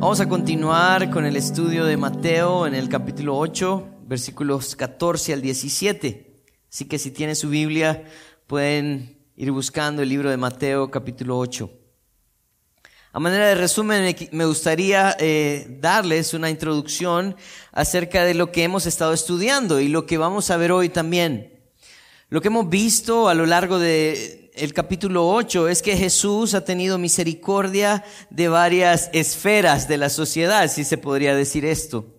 Vamos a continuar con el estudio de Mateo en el capítulo 8, versículos 14 al 17. Así que si tienen su Biblia, pueden ir buscando el libro de Mateo capítulo 8. A manera de resumen, me gustaría eh, darles una introducción acerca de lo que hemos estado estudiando y lo que vamos a ver hoy también. Lo que hemos visto a lo largo de el capítulo 8 es que Jesús ha tenido misericordia de varias esferas de la sociedad, si se podría decir esto.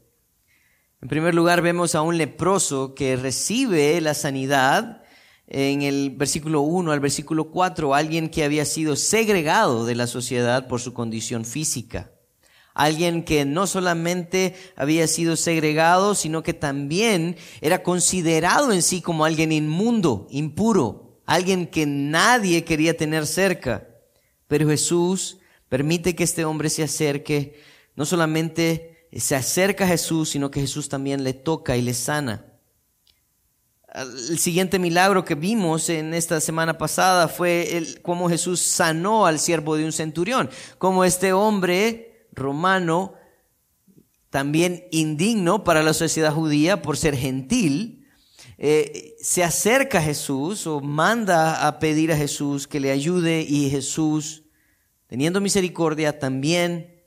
En primer lugar, vemos a un leproso que recibe la sanidad en el versículo 1 al versículo 4, alguien que había sido segregado de la sociedad por su condición física. Alguien que no solamente había sido segregado, sino que también era considerado en sí como alguien inmundo, impuro, alguien que nadie quería tener cerca. Pero Jesús permite que este hombre se acerque, no solamente se acerca a Jesús, sino que Jesús también le toca y le sana. El siguiente milagro que vimos en esta semana pasada fue el, cómo Jesús sanó al siervo de un centurión, como este hombre romano, también indigno para la sociedad judía por ser gentil, eh, se acerca a Jesús o manda a pedir a Jesús que le ayude y Jesús, teniendo misericordia, también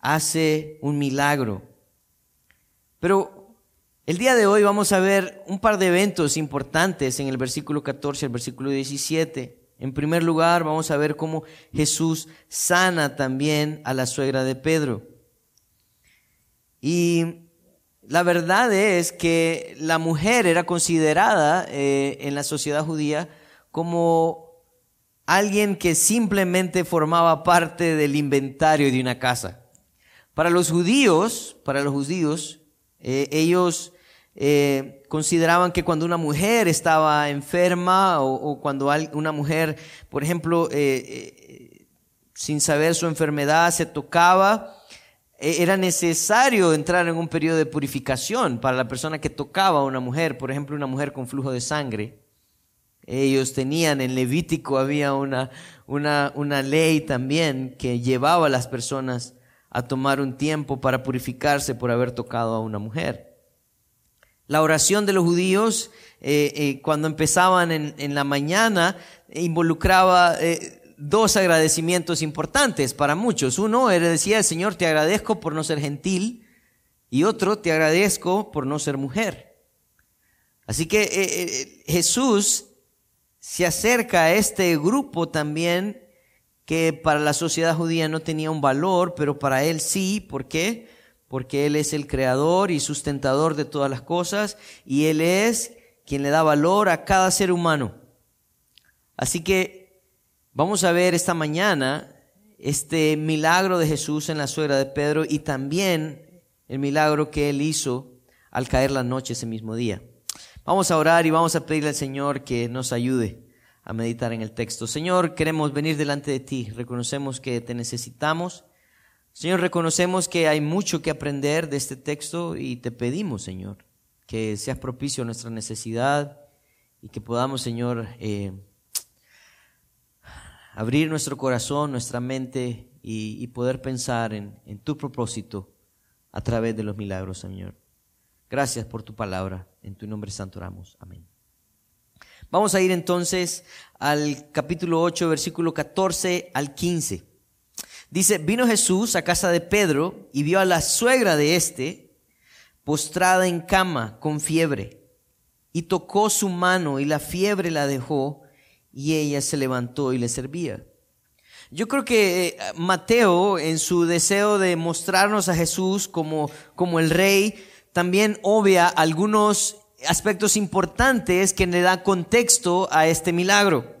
hace un milagro. Pero el día de hoy vamos a ver un par de eventos importantes en el versículo 14 al versículo 17. En primer lugar, vamos a ver cómo Jesús sana también a la suegra de Pedro. Y la verdad es que la mujer era considerada eh, en la sociedad judía como alguien que simplemente formaba parte del inventario de una casa. Para los judíos, para los judíos, eh, ellos eh, consideraban que cuando una mujer estaba enferma o, cuando una mujer, por ejemplo, sin saber su enfermedad, se tocaba, era necesario entrar en un periodo de purificación para la persona que tocaba a una mujer, por ejemplo, una mujer con flujo de sangre. Ellos tenían, en Levítico había una, una, una ley también que llevaba a las personas a tomar un tiempo para purificarse por haber tocado a una mujer. La oración de los judíos, eh, eh, cuando empezaban en, la mañana, involucraba eh, dos agradecimientos importantes para muchos. Uno era decía, Señor, te agradezco por no ser gentil, y otro, te agradezco por no ser mujer. Así que Jesús se acerca a este grupo también que para la sociedad judía no tenía un valor, pero para él sí. ¿Por qué? porque Él es el creador y sustentador de todas las cosas y Él es quien le da valor a cada ser humano. Así que vamos a ver esta mañana este milagro de Jesús en la suegra de Pedro y también el milagro que Él hizo al caer la noche ese mismo día. Vamos a orar y vamos a pedirle al Señor que nos ayude a meditar en el texto. Señor, queremos venir delante de ti. Reconocemos que te necesitamos Señor, reconocemos que hay mucho que aprender de este texto y te pedimos, Señor, que seas propicio a nuestra necesidad y que podamos, Señor, eh, abrir nuestro corazón, nuestra mente y, poder pensar en, tu propósito a través de los milagros, Señor. Gracias por tu palabra. En tu nombre santo oramos. Amén. Vamos a ir entonces al capítulo 8, versículo 14 al 15. Dice, vino Jesús a casa de Pedro y vio a la suegra de éste postrada en cama con fiebre y tocó su mano y la fiebre la dejó y ella se levantó y le servía. Yo creo que eh, Mateo, en su deseo de mostrarnos a Jesús como, como el rey, también obvia algunos aspectos importantes que le da contexto a este milagro.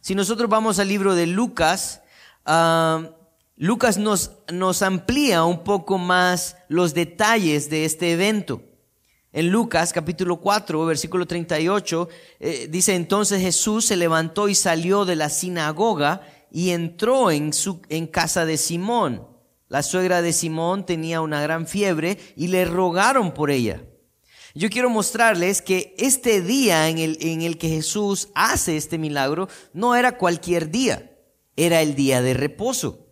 Si nosotros vamos al libro de Lucas, ah, Lucas nos, nos amplía un poco más los detalles de este evento. En Lucas capítulo 4, versículo 38, eh, dice entonces Jesús se levantó y salió de la sinagoga y entró en, su, en casa de Simón. La suegra de Simón tenía una gran fiebre y le rogaron por ella. Yo quiero mostrarles que este día en el, en el que Jesús hace este milagro no era cualquier día, era el día de reposo.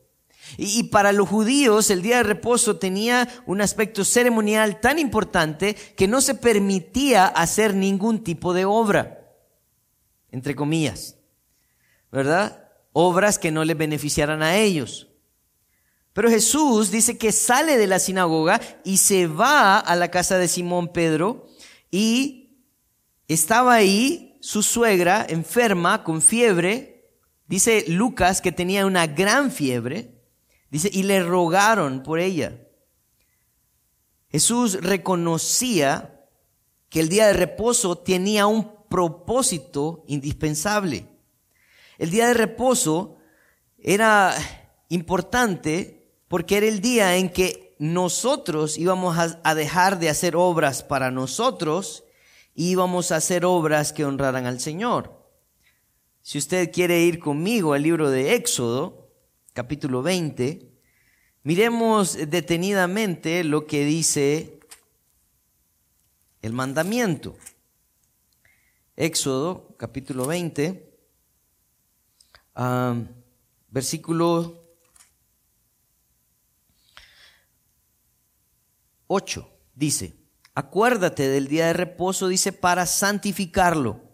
Y, para los judíos el día de reposo tenía un aspecto ceremonial tan importante que no se permitía hacer ningún tipo de obra, entre comillas, ¿verdad? Obras que no les beneficiaran a ellos. Pero Jesús dice que sale de la sinagoga y se va a la casa de Simón Pedro y estaba ahí su suegra enferma con fiebre. Dice Lucas que tenía una gran fiebre. Dice, y le rogaron por ella. Jesús reconocía que el día de reposo tenía un propósito indispensable. El día de reposo era importante porque era el día en que nosotros íbamos a, dejar de hacer obras para nosotros y íbamos a hacer obras que honraran al Señor. Si usted quiere ir conmigo al libro de Éxodo, capítulo 20, miremos detenidamente lo que dice el mandamiento. Éxodo, capítulo 20, versículo 8, dice, acuérdate del día de reposo, dice, para santificarlo.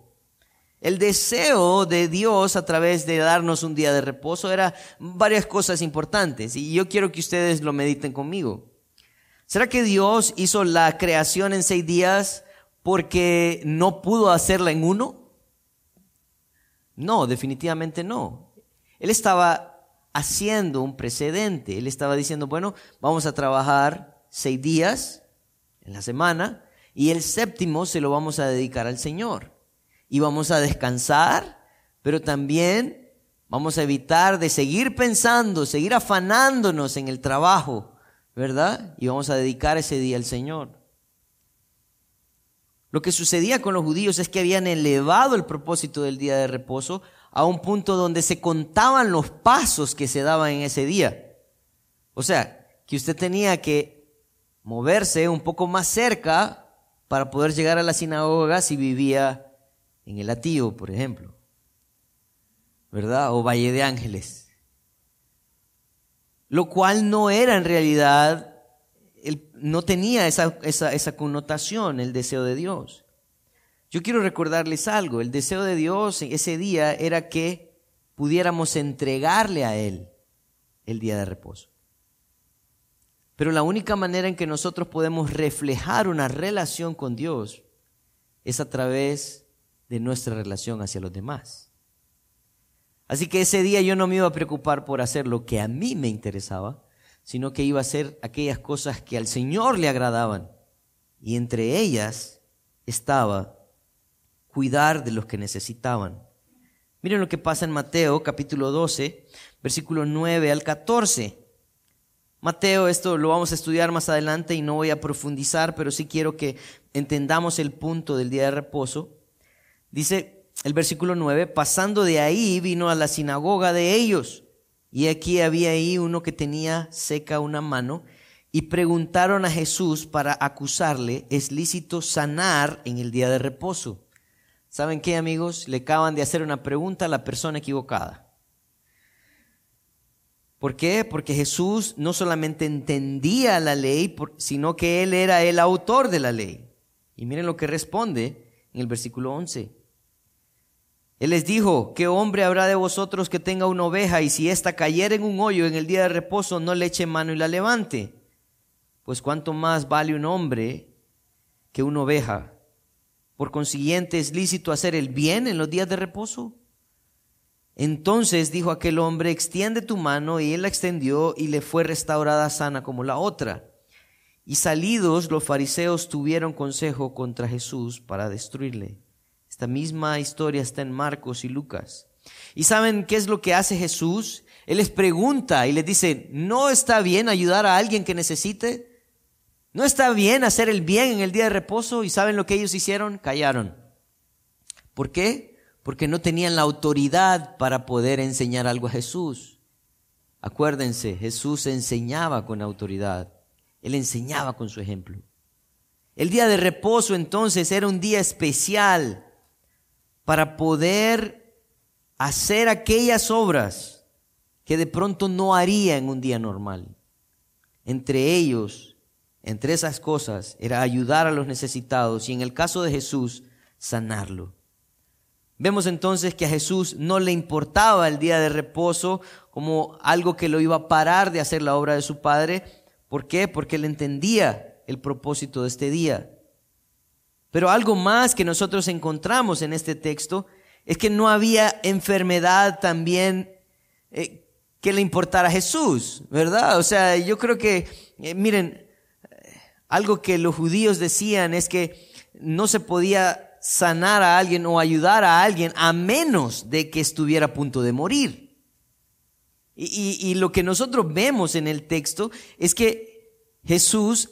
El deseo de Dios a través de darnos un día de reposo era varias cosas importantes y yo quiero que ustedes lo mediten conmigo. ¿Será que Dios hizo la creación en seis días porque no pudo hacerla en uno? No, definitivamente no. Él estaba haciendo un precedente. Él estaba diciendo, bueno, vamos a trabajar seis días en la semana y el séptimo se lo vamos a dedicar al Señor y vamos a descansar, pero también vamos a evitar de seguir pensando, seguir afanándonos en el trabajo, ¿verdad? Y vamos a dedicar ese día al Señor. Lo que sucedía con los judíos es que habían elevado el propósito del día de reposo a un punto donde se contaban los pasos que se daban en ese día. O sea, que usted tenía que moverse un poco más cerca para poder llegar a la sinagoga si vivía en el Atío, por ejemplo, ¿verdad? O Valle de Ángeles. Lo cual no era en realidad, no tenía esa, esa, esa connotación, el deseo de Dios. Yo quiero recordarles algo, el deseo de Dios ese día era que pudiéramos entregarle a Él el día de reposo. Pero la única manera en que nosotros podemos reflejar una relación con Dios es a través de nuestra relación hacia los demás. Así que ese día yo no me iba a preocupar por hacer lo que a mí me interesaba, sino que iba a hacer aquellas cosas que al Señor le agradaban. Y entre ellas estaba cuidar de los que necesitaban. Miren lo que pasa en Mateo capítulo 12, versículo 9 al 14. Mateo, esto lo vamos a estudiar más adelante y no voy a profundizar, pero sí quiero que entendamos el punto del día de reposo. Dice el versículo 9, pasando de ahí vino a la sinagoga de ellos. Y aquí había ahí uno que tenía seca una mano y preguntaron a Jesús para acusarle, ¿es lícito sanar en el día de reposo? ¿Saben qué amigos? Le acaban de hacer una pregunta a la persona equivocada. ¿Por qué? Porque Jesús no solamente entendía la ley, sino que Él era el autor de la ley. Y miren lo que responde en el versículo 11. Él les dijo, ¿qué hombre habrá de vosotros que tenga una oveja y si ésta cayera en un hoyo en el día de reposo no le eche mano y la levante? Pues cuánto más vale un hombre que una oveja. Por consiguiente, ¿es lícito hacer el bien en los días de reposo? Entonces dijo aquel hombre, extiende tu mano, y él la extendió y le fue restaurada sana como la otra. Y salidos los fariseos tuvieron consejo contra Jesús para destruirle. Esta misma historia está en Marcos y Lucas. ¿Y saben qué es lo que hace Jesús? Él les pregunta y les dice, ¿no está bien ayudar a alguien que necesite? ¿No está bien hacer el bien en el día de reposo? ¿Y saben lo que ellos hicieron? Callaron. ¿Por qué? Porque no tenían la autoridad para poder enseñar algo a Jesús. Acuérdense, Jesús enseñaba con autoridad. Él enseñaba con su ejemplo. El día de reposo entonces era un día especial para poder hacer aquellas obras que de pronto no haría en un día normal. Entre ellos, entre esas cosas, era ayudar a los necesitados y en el caso de Jesús, sanarlo. Vemos entonces que a Jesús no le importaba el día de reposo como algo que lo iba a parar de hacer la obra de su Padre. ¿Por qué? Porque él entendía el propósito de este día. Pero algo más que nosotros encontramos en este texto es que no había enfermedad también eh, que le importara a Jesús, ¿verdad? O sea, yo creo que, eh, miren, algo que los judíos decían es que no se podía sanar a alguien o ayudar a alguien a menos de que estuviera a punto de morir. Y, lo que nosotros vemos en el texto es que Jesús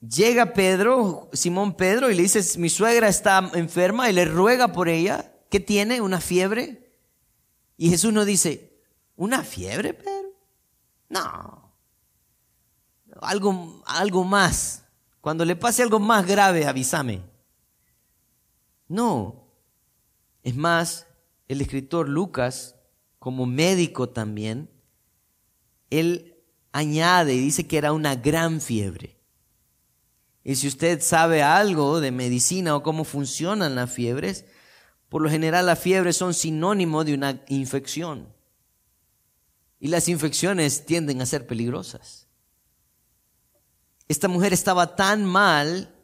llega Pedro, Simón Pedro, y le dice, mi suegra está enferma y le ruega por ella. ¿Qué tiene? ¿Una fiebre? Y Jesús no dice, ¿una fiebre, Pedro? No. Algo, algo más. Cuando le pase algo más grave, avísame. No. Es más, el escritor Lucas, como médico también, él añade y dice que era una gran fiebre. Y si usted sabe algo de medicina o cómo funcionan las fiebres, por lo general las fiebres son sinónimo de una infección. Y las infecciones tienden a ser peligrosas. Esta mujer estaba tan mal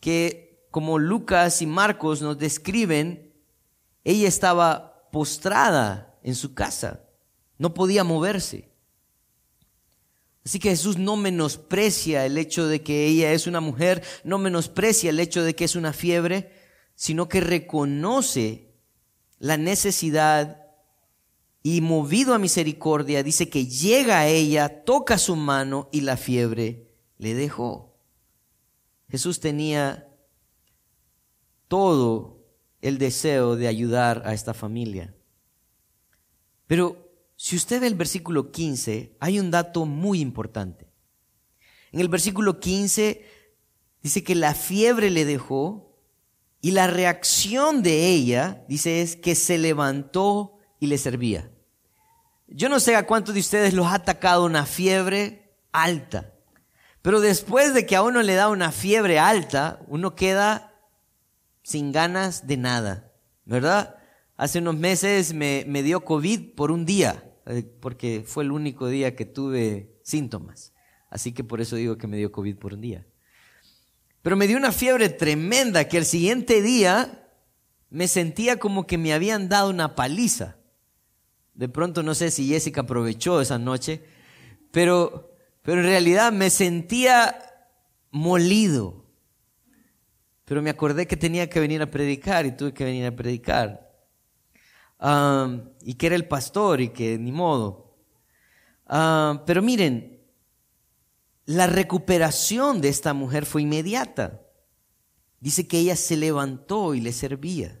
que como Lucas y Marcos nos describen, ella estaba postrada en su casa, no podía moverse. Así que Jesús no menosprecia el hecho de que ella es una mujer, no menosprecia el hecho de que es una fiebre, sino que reconoce la necesidad y movido a misericordia, dice que llega a ella, toca su mano y la fiebre le dejó. Jesús tenía todo el deseo de ayudar a esta familia. Pero si usted ve el versículo 15, hay un dato muy importante. En el versículo 15 dice que la fiebre le dejó y la reacción de ella, dice, es que se levantó y le servía. Yo no sé a cuántos de ustedes los ha atacado una fiebre alta, pero después de que a uno le da una fiebre alta, uno queda sin ganas de nada, ¿verdad? Hace unos meses me, dio COVID por un día, eh, porque fue el único día que tuve síntomas. Así que por eso digo que me dio COVID por un día. Pero me dio una fiebre tremenda que el siguiente día me sentía como que me habían dado una paliza. De pronto no sé si Jessica aprovechó esa noche, pero, pero en realidad me sentía molido, pero me acordé que tenía que venir a predicar y tuve que venir a predicar. Y que era el pastor y que ni modo. pero miren, la recuperación de esta mujer fue inmediata. Dice que ella se levantó y le servía.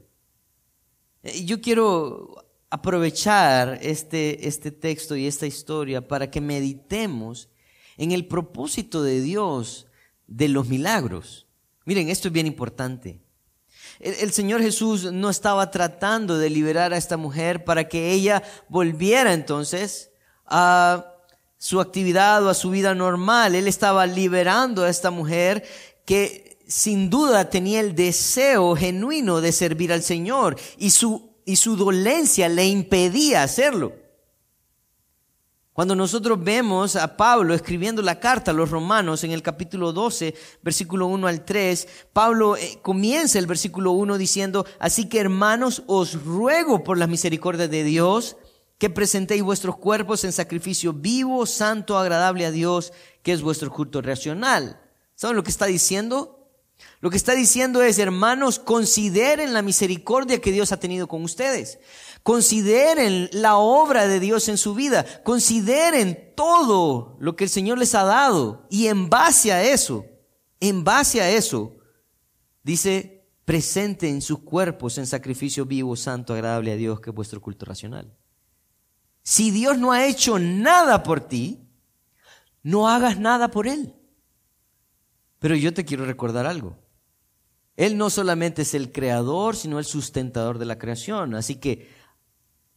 Eh, yo quiero aprovechar este, este texto y esta historia para que meditemos en el propósito de Dios de los milagros. Miren, esto es bien importante. El, Señor Jesús no estaba tratando de liberar a esta mujer para que ella volviera entonces a su actividad o a su vida normal. Él estaba liberando a esta mujer que sin duda tenía el deseo genuino de servir al Señor y su, y su dolencia le impedía hacerlo. Cuando nosotros vemos a Pablo escribiendo la carta a los romanos en el capítulo 12, versículo 1 al 3, Pablo eh, comienza el versículo 1 diciendo, así que hermanos, os ruego por las misericordias de Dios que presentéis vuestros cuerpos en sacrificio vivo, santo, agradable a Dios, que es vuestro culto racional. ¿Saben lo que está diciendo? Lo que está diciendo es, hermanos, consideren la misericordia que Dios ha tenido con ustedes. Consideren la obra de Dios en su vida. Consideren todo lo que el Señor les ha dado. Y en base a eso, en base a eso, dice, presenten sus cuerpos en sacrificio vivo, santo, agradable a Dios, que es vuestro culto racional. Si Dios no ha hecho nada por ti, no hagas nada por Él. Pero yo te quiero recordar algo. Él no solamente es el creador, sino el sustentador de la creación. Así que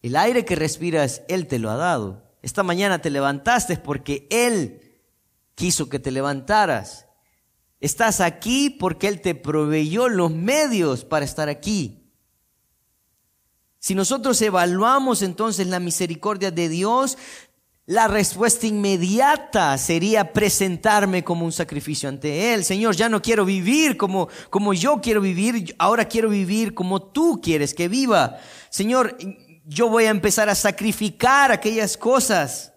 el aire que respiras, Él te lo ha dado. Esta mañana te levantaste porque Él quiso que te levantaras. Estás aquí porque Él te proveyó los medios para estar aquí. Si nosotros evaluamos entonces la misericordia de Dios, la respuesta inmediata sería presentarme como un sacrificio ante Él. Señor, ya no quiero vivir como, como yo quiero vivir, ahora quiero vivir como tú quieres que viva. Señor, yo voy a empezar a sacrificar aquellas cosas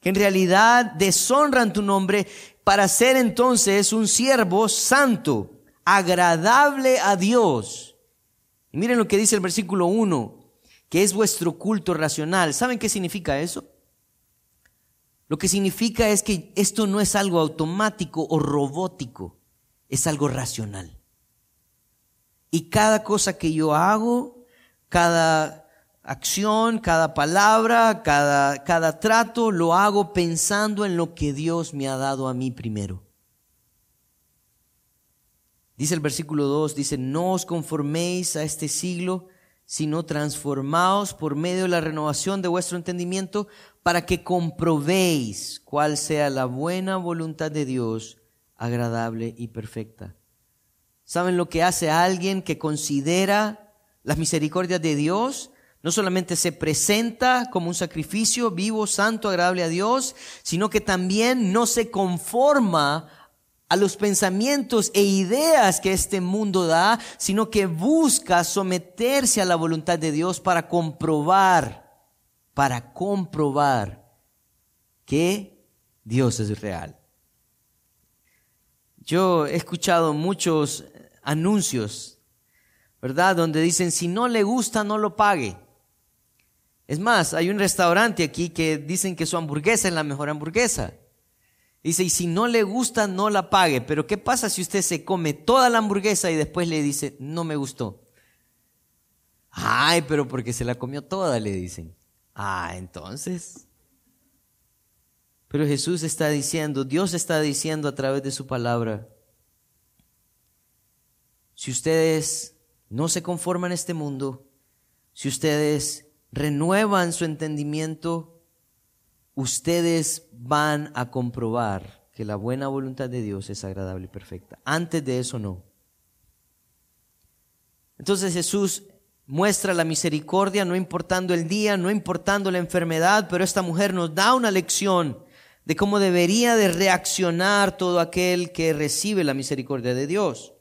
que en realidad deshonran tu nombre para ser entonces un siervo santo, agradable a Dios. Miren lo que dice el versículo 1, que es vuestro culto racional. ¿Saben qué significa eso? Lo que significa es que esto no es algo automático o robótico, es algo racional. Y cada cosa que yo hago, cada acción, cada palabra, cada, cada trato, lo hago pensando en lo que Dios me ha dado a mí primero. Dice el versículo 2, dice, no os conforméis a este siglo, sino transformaos por medio de la renovación de vuestro entendimiento para que comprobéis cuál sea la buena voluntad de Dios, agradable y perfecta. ¿Saben lo que hace alguien que considera las misericordias de Dios? No solamente se presenta como un sacrificio vivo, santo, agradable a Dios, sino que también no se conforma a los pensamientos e ideas que este mundo da, sino que busca someterse a la voluntad de Dios para comprobar para comprobar que Dios es real. Yo he escuchado muchos anuncios, ¿verdad? Donde dicen, si no le gusta, no lo pague. Es más, hay un restaurante aquí que dicen que su hamburguesa es la mejor hamburguesa. Dice, y si no le gusta, no la pague. Pero ¿qué pasa si usted se come toda la hamburguesa y después le dice, no me gustó? Ay, pero porque se la comió toda, le dicen. Ah, entonces. Pero Jesús está diciendo, Dios está diciendo a través de su palabra, si ustedes no se conforman a este mundo, si ustedes renuevan su entendimiento, ustedes van a comprobar que la buena voluntad de Dios es agradable y perfecta. Antes de eso no. Entonces Jesús muestra la misericordia, no importando el día, no importando la enfermedad, pero esta mujer nos da una lección de cómo debería de reaccionar todo aquel que recibe la misericordia de Dios.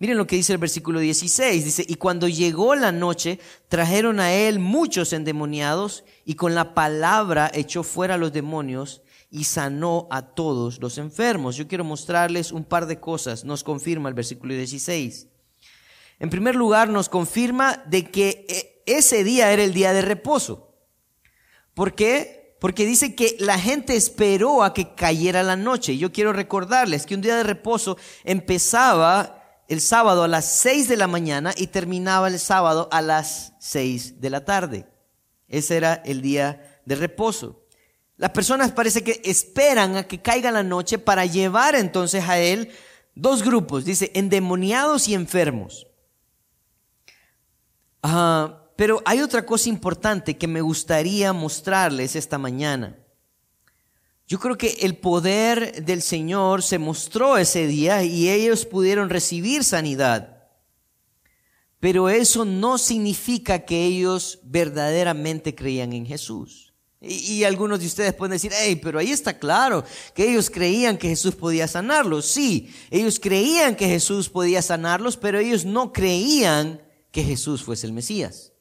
Miren lo que dice el versículo 16. Dice, y cuando llegó la noche, trajeron a él muchos endemoniados y con la palabra echó fuera a los demonios y sanó a todos los enfermos. Yo quiero mostrarles un par de cosas. Nos confirma el versículo 16. En primer lugar, nos confirma de que eh, ese día era el día de reposo. ¿Por qué? Porque dice que la gente esperó a que cayera la noche. Yo quiero recordarles que un día de reposo empezaba el sábado a las seis de la mañana y terminaba el sábado a las seis de la tarde. Ese era el día de reposo. Las personas parece que esperan a que caiga la noche para llevar entonces a él dos grupos, dice, endemoniados y enfermos pero hay otra cosa importante que me gustaría mostrarles esta mañana. Yo creo que el poder del Señor se mostró ese día y ellos pudieron recibir sanidad. Pero eso no significa que ellos verdaderamente creían en Jesús. Y, algunos de ustedes pueden decir, hey, pero ahí está claro que ellos creían que Jesús podía sanarlos. Sí, ellos creían que Jesús podía sanarlos, pero ellos no creían que Jesús fuese el Mesías.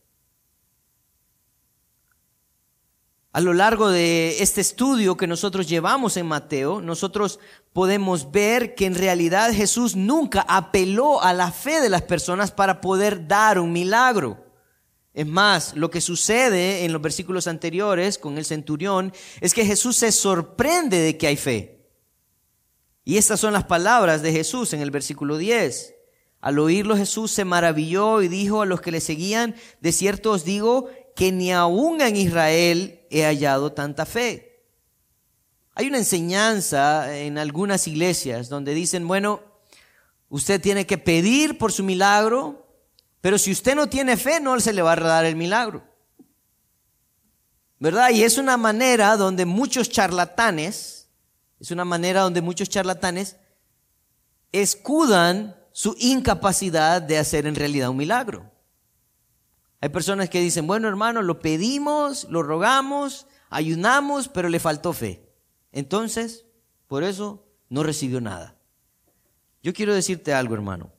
A lo largo de este estudio que nosotros llevamos en Mateo, nosotros podemos ver que en realidad Jesús nunca apeló a la fe de las personas para poder dar un milagro. Es más, lo que sucede en los versículos anteriores con el centurión es que Jesús se sorprende de que hay fe. Y estas son las palabras de Jesús en el versículo 10. Al oírlo Jesús se maravilló y dijo a los que le seguían, de cierto os digo que ni aún en Israel he hallado tanta fe. Hay una enseñanza en algunas iglesias donde dicen, bueno, usted tiene que pedir por su milagro, pero si usted no tiene fe, no se le va a dar el milagro. ¿Verdad? Y es una manera donde muchos charlatanes, es una manera donde muchos charlatanes escudan su incapacidad de hacer en realidad un milagro. Hay personas que dicen, bueno hermano, lo pedimos, lo rogamos, ayunamos, pero le faltó fe. Entonces, por eso no recibió nada. Yo quiero decirte algo, hermano.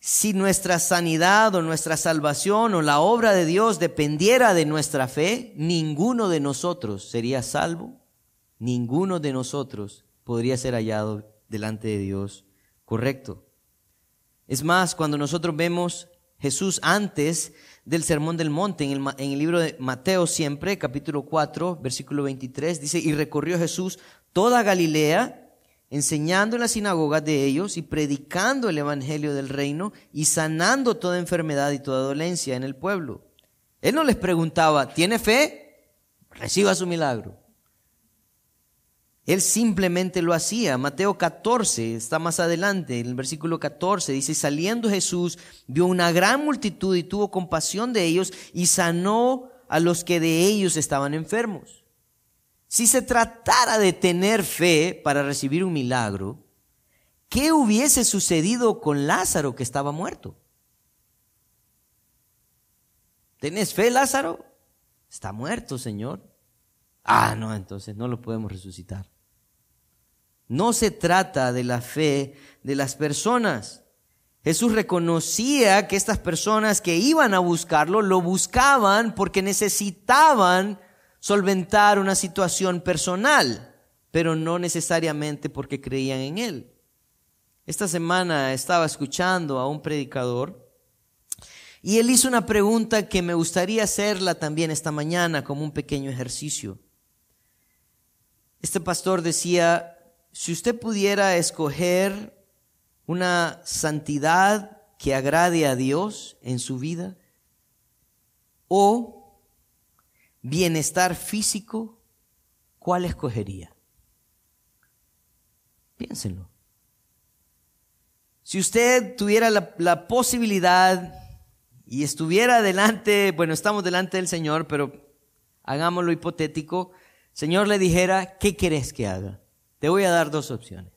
Si nuestra sanidad o nuestra salvación o la obra de Dios dependiera de nuestra fe, ninguno de nosotros sería salvo, ninguno de nosotros podría ser hallado delante de Dios correcto. Es más, cuando nosotros vemos Jesús antes del Sermón del Monte, en el, libro de Mateo siempre, capítulo 4, versículo 23, dice, y recorrió Jesús toda Galilea, enseñando en las sinagogas de ellos y predicando el Evangelio del reino y sanando toda enfermedad y toda dolencia en el pueblo. Él no les preguntaba, ¿tiene fe? Reciba su milagro. Él simplemente lo hacía. Mateo 14, está más adelante, en el versículo 14, dice, saliendo Jesús, vio una gran multitud y tuvo compasión de ellos y sanó a los que de ellos estaban enfermos. Si se tratara de tener fe para recibir un milagro, ¿qué hubiese sucedido con Lázaro que estaba muerto? ¿Tenés fe, Lázaro? Está muerto, Señor. Ah, no, entonces no lo podemos resucitar. No se trata de la fe de las personas. Jesús reconocía que estas personas que iban a buscarlo lo buscaban porque necesitaban solventar una situación personal, pero no necesariamente porque creían en Él. Esta semana estaba escuchando a un predicador y él hizo una pregunta que me gustaría hacerla también esta mañana como un pequeño ejercicio. Este pastor decía, si usted pudiera escoger una santidad que agrade a Dios en su vida o bienestar físico, ¿cuál escogería? Piénsenlo. Si usted tuviera la, la, posibilidad y estuviera delante, bueno, estamos delante del Señor, pero hagámoslo hipotético, Señor le dijera, ¿qué querés que haga? Te voy a dar dos opciones.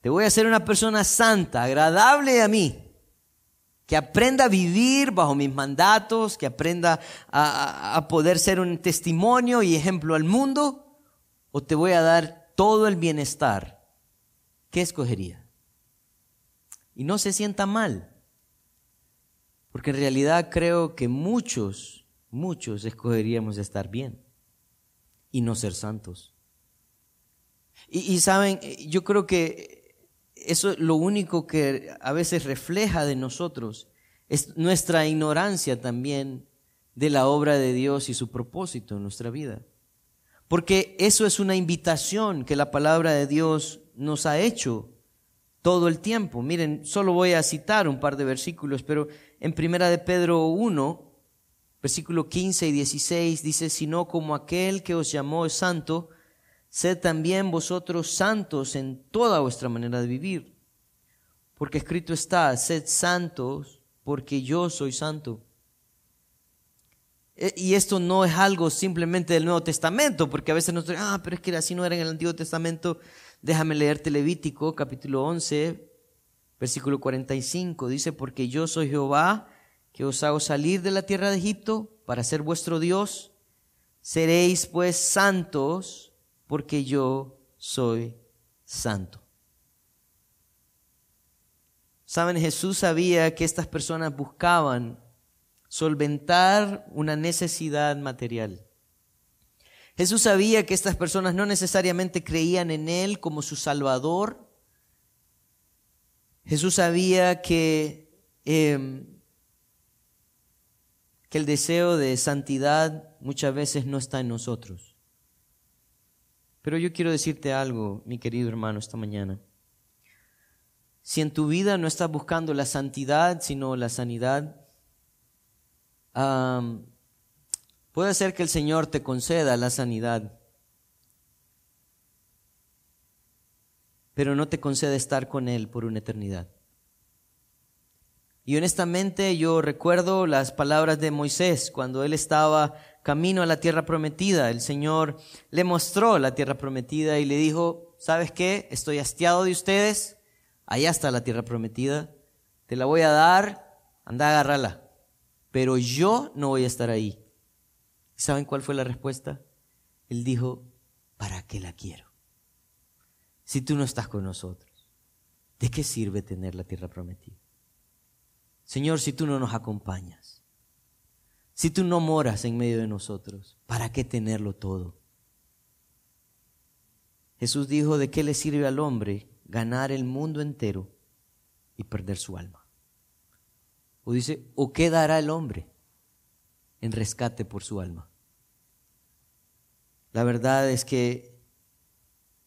Te voy a hacer una persona santa, agradable a mí, que aprenda a vivir bajo mis mandatos, que aprenda a, poder ser un testimonio y ejemplo al mundo, o te voy a dar todo el bienestar. ¿Qué escogería? Y no se sienta mal, porque en realidad creo que muchos, muchos escogeríamos estar bien y no ser santos. Y, saben, yo creo que eso es lo único que a veces refleja de nosotros, es nuestra ignorancia también de la obra de Dios y su propósito en nuestra vida. Porque eso es una invitación que la palabra de Dios nos ha hecho todo el tiempo. Miren, solo voy a citar un par de versículos, pero en primera de Pedro 1, versículo 15 y 16 dice, sino como aquel que os llamó es santo, sed también vosotros santos en toda vuestra manera de vivir. Porque escrito está, sed santos porque yo soy santo. E, y esto no es algo simplemente del Nuevo Testamento, porque a veces nos dicen, ah, pero es que así no era en el Antiguo Testamento. Déjame leerte Levítico, capítulo 11, versículo 45. Dice, porque yo soy Jehová, que os hago salir de la tierra de Egipto para ser vuestro Dios. Seréis pues santos porque yo soy santo. Saben, Jesús sabía que estas personas buscaban solventar una necesidad material. Jesús sabía que estas personas no necesariamente creían en Él como su Salvador. Jesús sabía que, em, que el deseo de santidad muchas veces no está en nosotros. Pero yo quiero decirte algo, mi querido hermano, esta mañana. Si en tu vida no estás buscando la santidad, sino la sanidad, puede ser que el Señor te conceda la sanidad, pero no te conceda estar con Él por una eternidad. Y honestamente yo recuerdo las palabras de Moisés cuando él estaba camino a la tierra prometida. El Señor le mostró la tierra prometida y le dijo, ¿sabes qué? Estoy hastiado de ustedes, allá está la tierra prometida, te la voy a dar, anda a agarrarla, pero yo no voy a estar ahí. ¿Saben cuál fue la respuesta? Él dijo, ¿para qué la quiero? Si tú no estás con nosotros, ¿de qué sirve tener la tierra prometida? Señor, si tú no nos acompañas, si tú no moras en medio de nosotros, ¿para qué tenerlo todo? Jesús dijo, ¿de qué le sirve al hombre ganar el mundo entero y perder su alma? O dice, ¿o qué dará el hombre en rescate por su alma? La verdad es que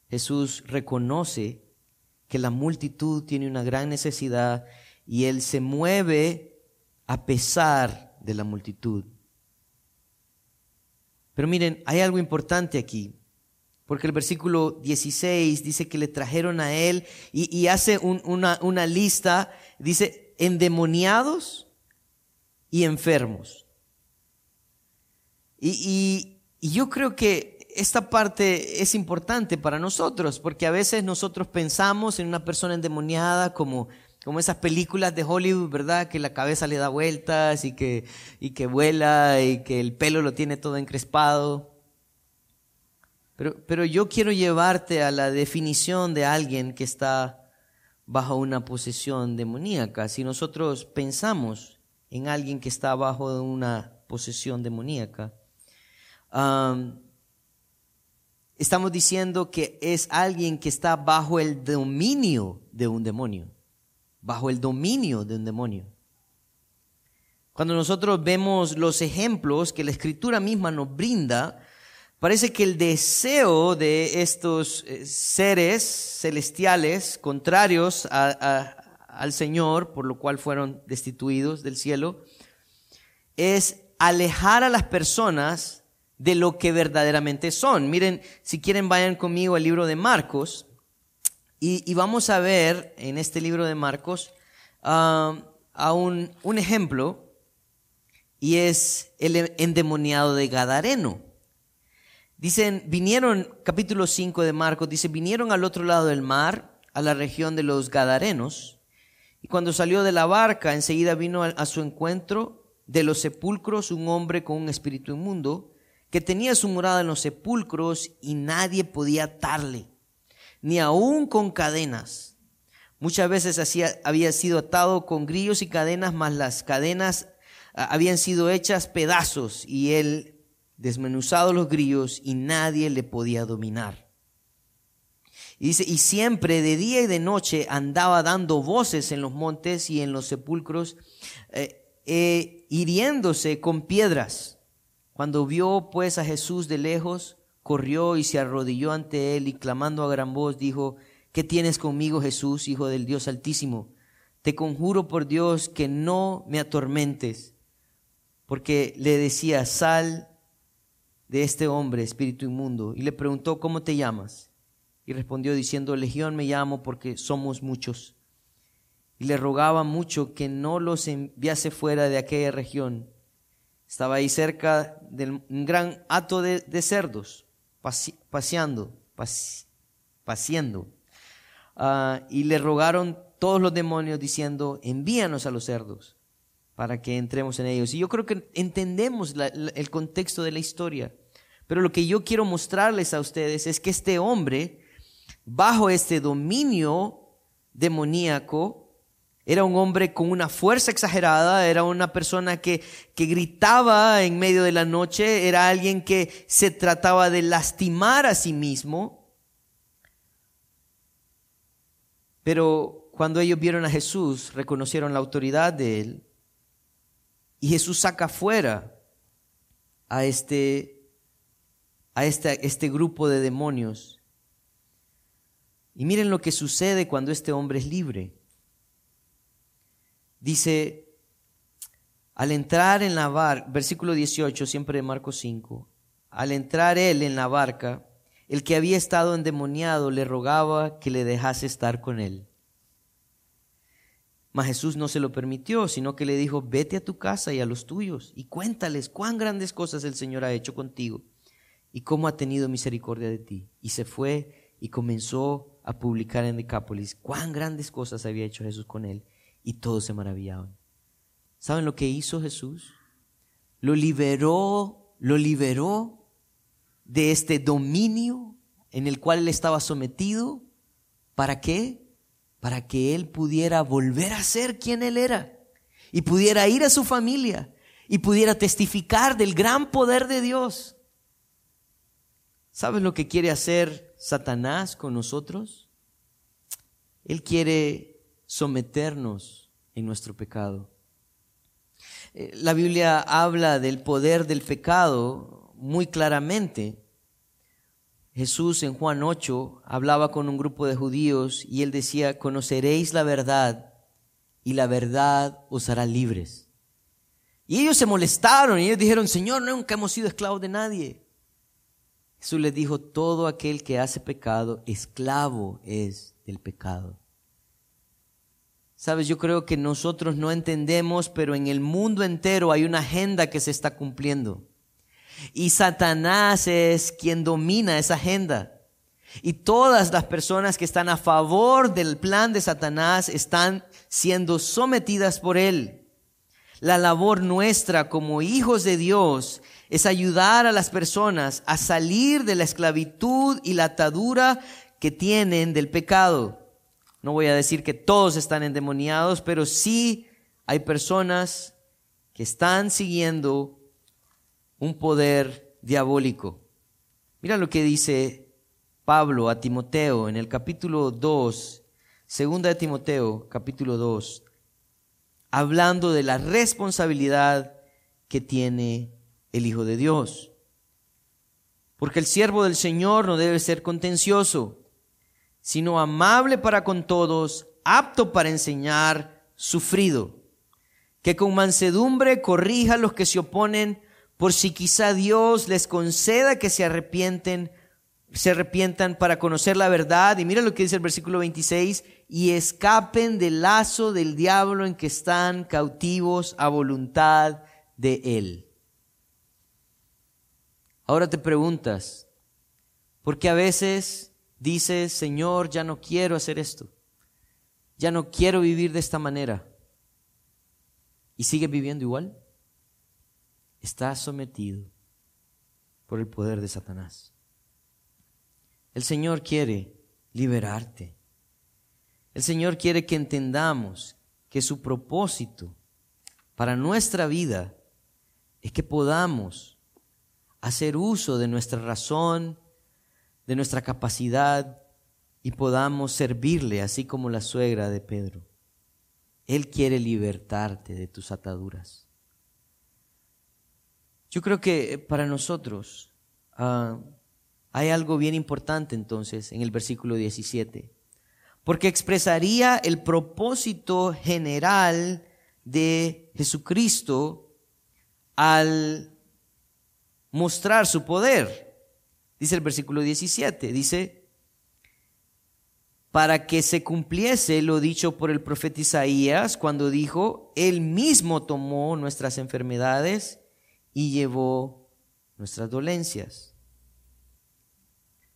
Jesús reconoce que la multitud tiene una gran necesidad y Él se mueve a pesar de la multitud. Pero miren, hay algo importante aquí, porque el versículo 16 dice que le trajeron a Él y, hace una, lista, dice, endemoniados y enfermos. Y, yo creo que esta parte es importante para nosotros, porque a veces nosotros pensamos en una persona endemoniada como como esas películas de Hollywood, ¿verdad? Que la cabeza le da vueltas y que, y que vuela y que el pelo lo tiene todo encrespado. Pero, pero yo quiero llevarte a la definición de alguien que está bajo una posesión demoníaca. Si nosotros pensamos en alguien que está bajo una posesión demoníaca, estamos diciendo que es alguien que está bajo el dominio de un demonio bajo el dominio de un demonio. Cuando nosotros vemos los ejemplos que la escritura misma nos brinda, parece que el deseo de estos eh, seres celestiales contrarios al Señor, por lo cual fueron destituidos del cielo, es alejar a las personas de lo que verdaderamente son. Miren, si quieren vayan conmigo al libro de Marcos, y, vamos a ver en este libro de Marcos ah, a un, un, ejemplo y es el endemoniado de Gadareno. Dicen, vinieron, capítulo 5 de Marcos, dice, vinieron al otro lado del mar, a la región de los Gadarenos, y cuando salió de la barca, enseguida vino a su encuentro de los sepulcros un hombre con un espíritu inmundo, que tenía su morada en los sepulcros y nadie podía atarle ni aún con cadenas. Muchas veces había sido atado con grillos y cadenas, mas las cadenas ah, habían sido hechas pedazos y él desmenuzado los grillos y nadie le podía dominar. Y dice, y siempre de día y de noche andaba dando voces en los montes y en los sepulcros, eh, eh, hiriéndose con piedras. Cuando vio pues a Jesús de lejos, corrió y se arrodilló ante él y clamando a gran voz dijo, ¿qué tienes conmigo Jesús, Hijo del Dios Altísimo? Te conjuro por Dios que no me atormentes, porque le decía, sal de este hombre, espíritu inmundo, y le preguntó, ¿cómo te llamas? Y respondió diciendo, Legión me llamo porque somos muchos. Y le rogaba mucho que no los enviase fuera de aquella región. Estaba ahí cerca de un gran hato de, de cerdos paseando, paseando. Ah, y le rogaron todos los demonios diciendo, envíanos a los cerdos para que entremos en ellos. Y yo creo que entendemos el contexto de la historia. Pero lo que yo quiero mostrarles a ustedes es que este hombre, bajo este dominio demoníaco, Era un hombre con una fuerza exagerada, era una persona que, que gritaba en medio de la noche, era alguien que se trataba de lastimar a sí mismo. Pero cuando ellos vieron a Jesús, reconocieron la autoridad de él. Y Jesús saca fuera a este, a este, este grupo de demonios. Y miren lo que sucede cuando este hombre es libre. Dice, al entrar en la barca, versículo 18, siempre de Marcos 5, al entrar él en la barca, el que había estado endemoniado le rogaba que le dejase estar con él. Mas Jesús no se lo permitió, sino que le dijo, vete a tu casa y a los tuyos y cuéntales cuán grandes cosas el Señor ha hecho contigo y cómo ha tenido misericordia de ti. Y se fue y comenzó a publicar en Decápolis cuán grandes cosas había hecho Jesús con él y todos se maravillaban. ¿Saben lo que hizo Jesús? Lo liberó, lo liberó de este dominio en el cual él estaba sometido. ¿Para qué? Para que él pudiera volver a ser quien él era y pudiera ir a su familia y pudiera testificar del gran poder de Dios. ¿Sabes lo que quiere hacer Satanás con nosotros? Él quiere someternos en nuestro pecado. Eh, la Biblia habla del poder del pecado muy claramente. Jesús en Juan 8 hablaba con un grupo de judíos y él decía, conoceréis la verdad y la verdad os hará libres. Y ellos se molestaron y ellos dijeron, Señor, nunca hemos sido esclavos de nadie. Jesús les dijo, todo aquel que hace pecado, esclavo es del pecado. Sabes, yo creo que nosotros no entendemos, pero en el mundo entero hay una agenda que se está cumpliendo. Y Satanás es quien domina esa agenda. Y todas las personas que están a favor del plan de Satanás están siendo sometidas por él. La labor nuestra como hijos de Dios es ayudar a las personas a salir de la esclavitud y la atadura que tienen del pecado. No voy a decir que todos están endemoniados, pero sí hay personas que están siguiendo un poder diabólico. Mira lo que dice Pablo a Timoteo en el capítulo 2, segunda de Timoteo, capítulo 2, hablando de la responsabilidad que tiene el Hijo de Dios. Porque el siervo del Señor no debe ser contencioso sino amable para con todos, apto para enseñar, sufrido, que con mansedumbre corrija a los que se oponen, por si quizá Dios les conceda que se arrepienten, se arrepientan para conocer la verdad. Y mira lo que dice el versículo 26, y escapen del lazo del diablo en que están cautivos a voluntad de él. Ahora te preguntas, ¿por qué a veces dice, Señor, ya no quiero hacer esto, ya no quiero vivir de esta manera, y sigue viviendo igual, está sometido por el poder de Satanás. El Señor quiere liberarte. El Señor quiere que entendamos que su propósito para nuestra vida es que podamos hacer uso de nuestra razón, de nuestra capacidad y podamos servirle, así como la suegra de Pedro. Él quiere libertarte de tus ataduras. Yo creo que para nosotros ah, hay algo bien importante entonces en el versículo 17, porque expresaría el propósito general de Jesucristo al mostrar su poder. Dice el versículo 17, dice, para que se cumpliese lo dicho por el profeta Isaías cuando dijo, Él mismo tomó nuestras enfermedades y llevó nuestras dolencias.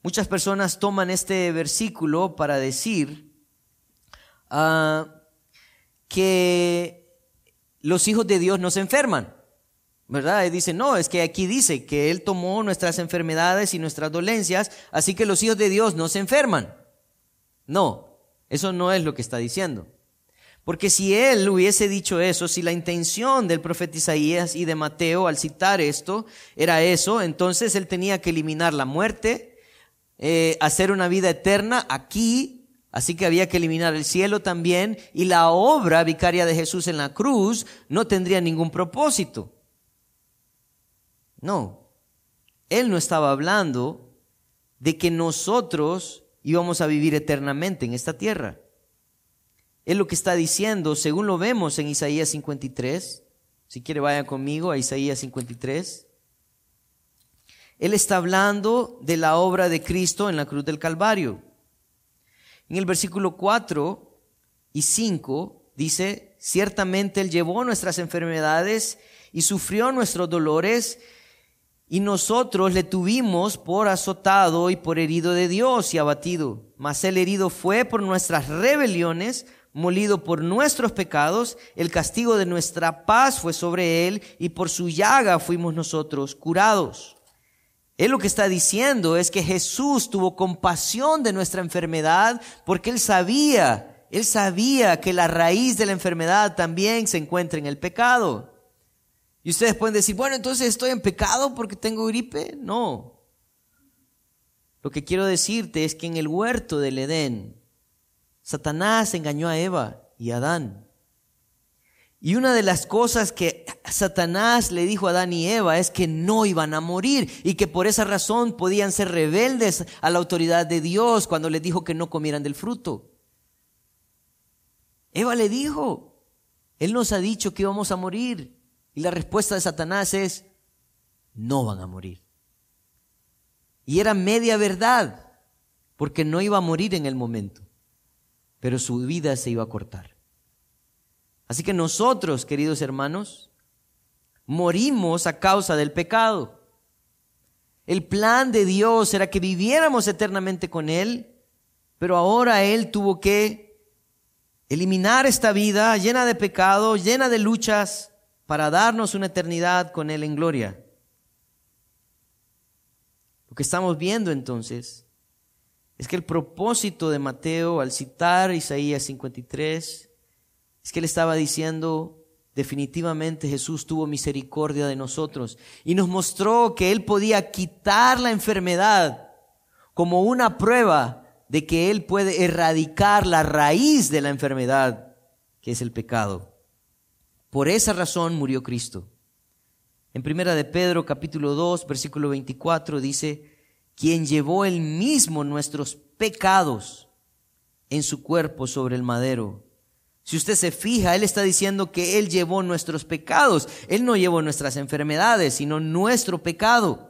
Muchas personas toman este versículo para decir ah, que los hijos de Dios no se enferman. ¿Verdad? Y dice, no, es que aquí dice que Él tomó nuestras enfermedades y nuestras dolencias, así que los hijos de Dios no se enferman. No, eso no es lo que está diciendo. Porque si él hubiese dicho eso, si la intención del profeta Isaías y de Mateo al citar esto era eso, entonces él tenía que eliminar la muerte, eh, hacer una vida eterna aquí, así que había que eliminar el cielo también, y la obra vicaria de Jesús en la cruz no tendría ningún propósito. No, él no estaba hablando de que nosotros íbamos a vivir eternamente en esta tierra. Él lo que está diciendo, según lo vemos en Isaías 53, si quiere vaya conmigo a Isaías 53. Él está hablando de la obra de Cristo en la cruz del Calvario. En el versículo 4 y 5 dice, ciertamente Él llevó nuestras enfermedades y sufrió nuestros dolores y nosotros le tuvimos por azotado y por herido de Dios y abatido. Mas el herido fue por nuestras rebeliones, molido por nuestros pecados, el castigo de nuestra paz fue sobre él y por su llaga fuimos nosotros curados. Él lo que está diciendo es que Jesús tuvo compasión de nuestra enfermedad porque él sabía, él sabía que la raíz de la enfermedad también se encuentra en el pecado. Y ustedes pueden decir, bueno, entonces estoy en pecado porque tengo gripe. No. Lo que quiero decirte es que en el huerto del Edén, Satanás engañó a Eva y a Adán. Y una de las cosas que Satanás le dijo a Adán y Eva es que no iban a morir y que por esa razón podían ser rebeldes a la autoridad de Dios cuando les dijo que no comieran del fruto. Eva le dijo, Él nos ha dicho que íbamos a morir. Y la respuesta de Satanás es, no van a morir. Y era media verdad, porque no iba a morir en el momento, pero su vida se iba a cortar. Así que nosotros, queridos hermanos, morimos a causa del pecado. El plan de Dios era que viviéramos eternamente con Él, pero ahora Él tuvo que eliminar esta vida llena de pecado, llena de luchas, para darnos una eternidad con Él en gloria. Lo que estamos viendo entonces es que el propósito de Mateo al citar Isaías 53 es que él estaba diciendo, definitivamente Jesús tuvo misericordia de nosotros y nos mostró que Él podía quitar la enfermedad como una prueba de que Él puede erradicar la raíz de la enfermedad, que es el pecado. Por esa razón murió Cristo. En primera de Pedro capítulo 2 versículo 24 dice, quien llevó él mismo nuestros pecados en su cuerpo sobre el madero. Si usted se fija, él está diciendo que él llevó nuestros pecados. Él no llevó nuestras enfermedades, sino nuestro pecado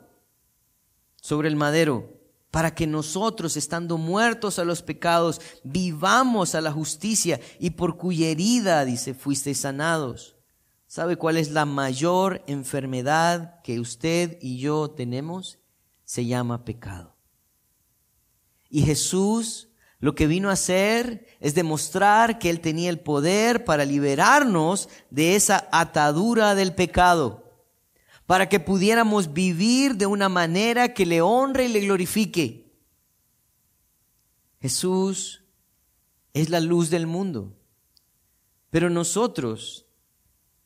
sobre el madero para que nosotros, estando muertos a los pecados, vivamos a la justicia y por cuya herida, dice, fuisteis sanados. ¿Sabe cuál es la mayor enfermedad que usted y yo tenemos? Se llama pecado. Y Jesús lo que vino a hacer es demostrar que Él tenía el poder para liberarnos de esa atadura del pecado para que pudiéramos vivir de una manera que le honre y le glorifique. Jesús es la luz del mundo. Pero nosotros,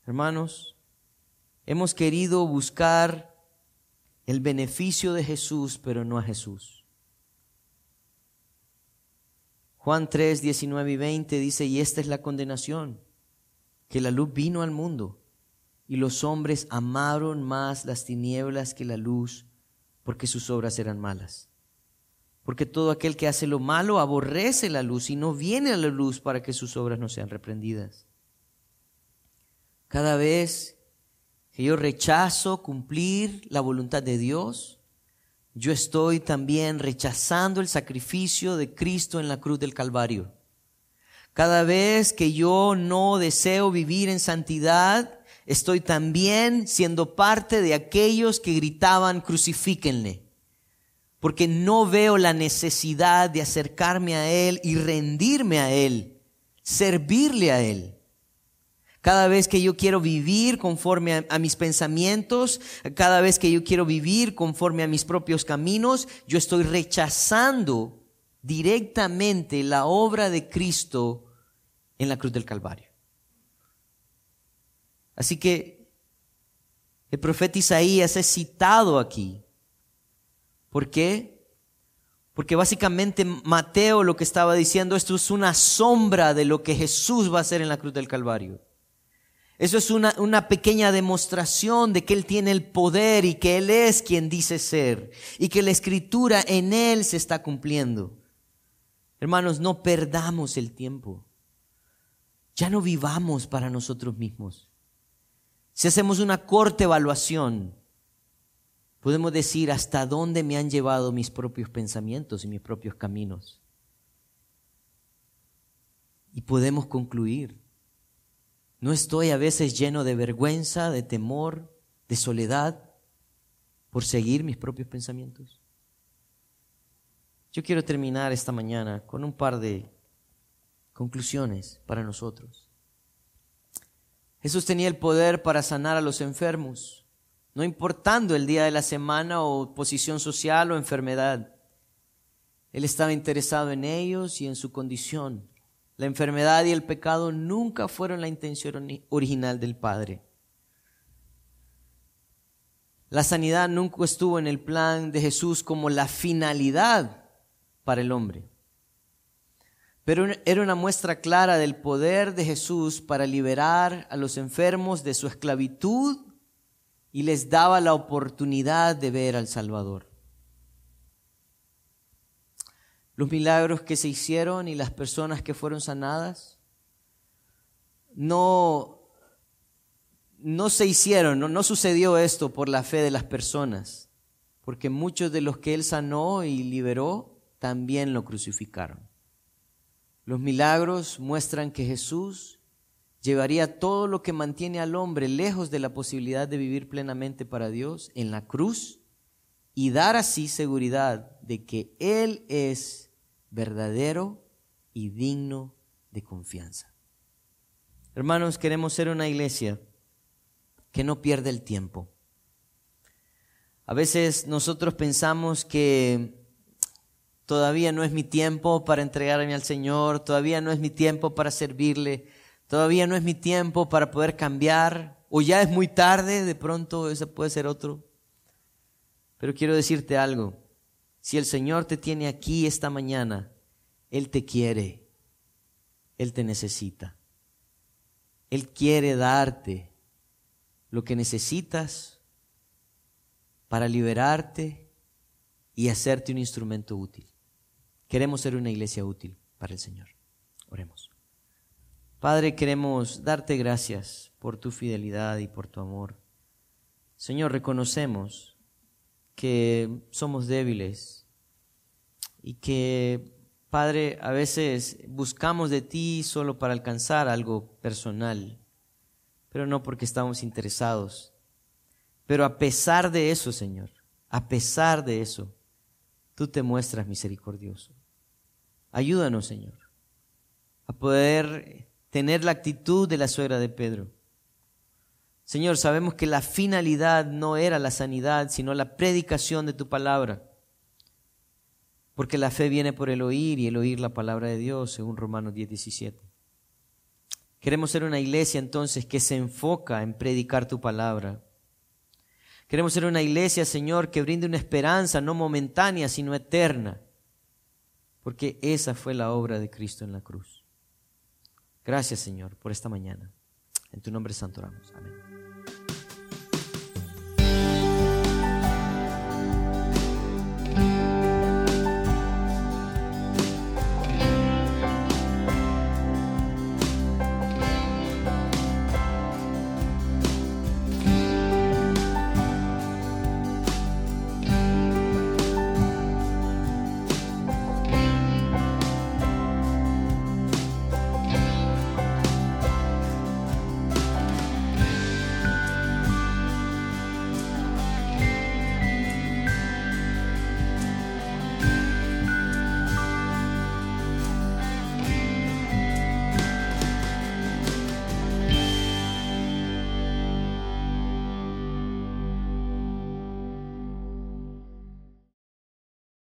hermanos, hemos querido buscar el beneficio de Jesús, pero no a Jesús. Juan 3, 19 y 20 dice, y esta es la condenación, que la luz vino al mundo y los hombres amaron más las tinieblas que la luz, porque sus obras eran malas. Porque todo aquel que hace lo malo aborrece la luz y no viene a la luz para que sus obras no sean reprendidas. Cada vez que yo rechazo cumplir la voluntad de Dios, yo estoy también rechazando el sacrificio de Cristo en la cruz del Calvario. Cada vez que yo no deseo vivir en santidad, estoy también siendo parte de aquellos que gritaban crucifíquenle, porque no veo la necesidad de acercarme a Él y rendirme a Él, servirle a Él. Cada vez que yo quiero vivir conforme a, a, mis pensamientos, cada vez que yo quiero vivir conforme a mis propios caminos, yo estoy rechazando directamente la obra de Cristo en la cruz del Calvario. Así que el profeta Isaías es citado aquí. ¿Por qué? Porque básicamente Mateo lo que estaba diciendo, esto es una sombra de lo que Jesús va a hacer en la cruz del Calvario. Eso es una, una, pequeña demostración de que Él tiene el poder y que Él es quien dice ser y que la escritura en Él se está cumpliendo. Hermanos, no perdamos el tiempo. Ya no vivamos para nosotros mismos. Si hacemos una corta evaluación, podemos decir hasta dónde me han llevado mis propios pensamientos y mis propios caminos. Y podemos concluir, ¿no estoy a veces lleno de vergüenza, de temor, de soledad por seguir mis propios pensamientos? Yo quiero terminar esta mañana con un par de conclusiones para nosotros. Jesús tenía el poder para sanar a los enfermos, no importando el día de la semana o posición social o enfermedad. Él estaba interesado en ellos y en su condición. La enfermedad y el pecado nunca fueron la intención original del Padre. La sanidad nunca estuvo en el plan de Jesús como la finalidad para el hombre. Pero era una muestra clara del poder de Jesús para liberar a los enfermos de su esclavitud y les daba la oportunidad de ver al Salvador. Los milagros que se hicieron y las personas que fueron sanadas no, no se hicieron, no, no sucedió esto por la fe de las personas, porque muchos de los que él sanó y liberó también lo crucificaron. Los milagros muestran que Jesús llevaría todo lo que mantiene al hombre lejos de la posibilidad de vivir plenamente para Dios en la cruz y dar así seguridad de que Él es verdadero y digno de confianza. Hermanos, queremos ser una iglesia que no pierde el tiempo. A veces nosotros pensamos que Todavía no es mi tiempo para entregarme al Señor, todavía no es mi tiempo para servirle, todavía no es mi tiempo para poder cambiar, o ya es muy tarde, de pronto ese puede ser otro. Pero quiero decirte algo, si el Señor te tiene aquí esta mañana, Él te quiere, Él te necesita, Él quiere darte lo que necesitas para liberarte y hacerte un instrumento útil. Queremos ser una iglesia útil para el Señor. Oremos. Padre, queremos darte gracias por tu fidelidad y por tu amor. Señor, reconocemos que somos débiles y que, Padre, a veces buscamos de ti solo para alcanzar algo personal, pero no porque estamos interesados. Pero a pesar de eso, Señor, a pesar de eso, tú te muestras misericordioso. Ayúdanos, Señor, a poder tener la actitud de la suegra de Pedro. Señor, sabemos que la finalidad no era la sanidad, sino la predicación de tu palabra. Porque la fe viene por el oír y el oír la palabra de Dios, según Romanos 10, 17. Queremos ser una iglesia entonces que se enfoca en predicar tu palabra. Queremos ser una iglesia, Señor, que brinde una esperanza no momentánea, sino eterna porque esa fue la obra de Cristo en la cruz. Gracias Señor por esta mañana. En tu nombre santo oramos. Amén.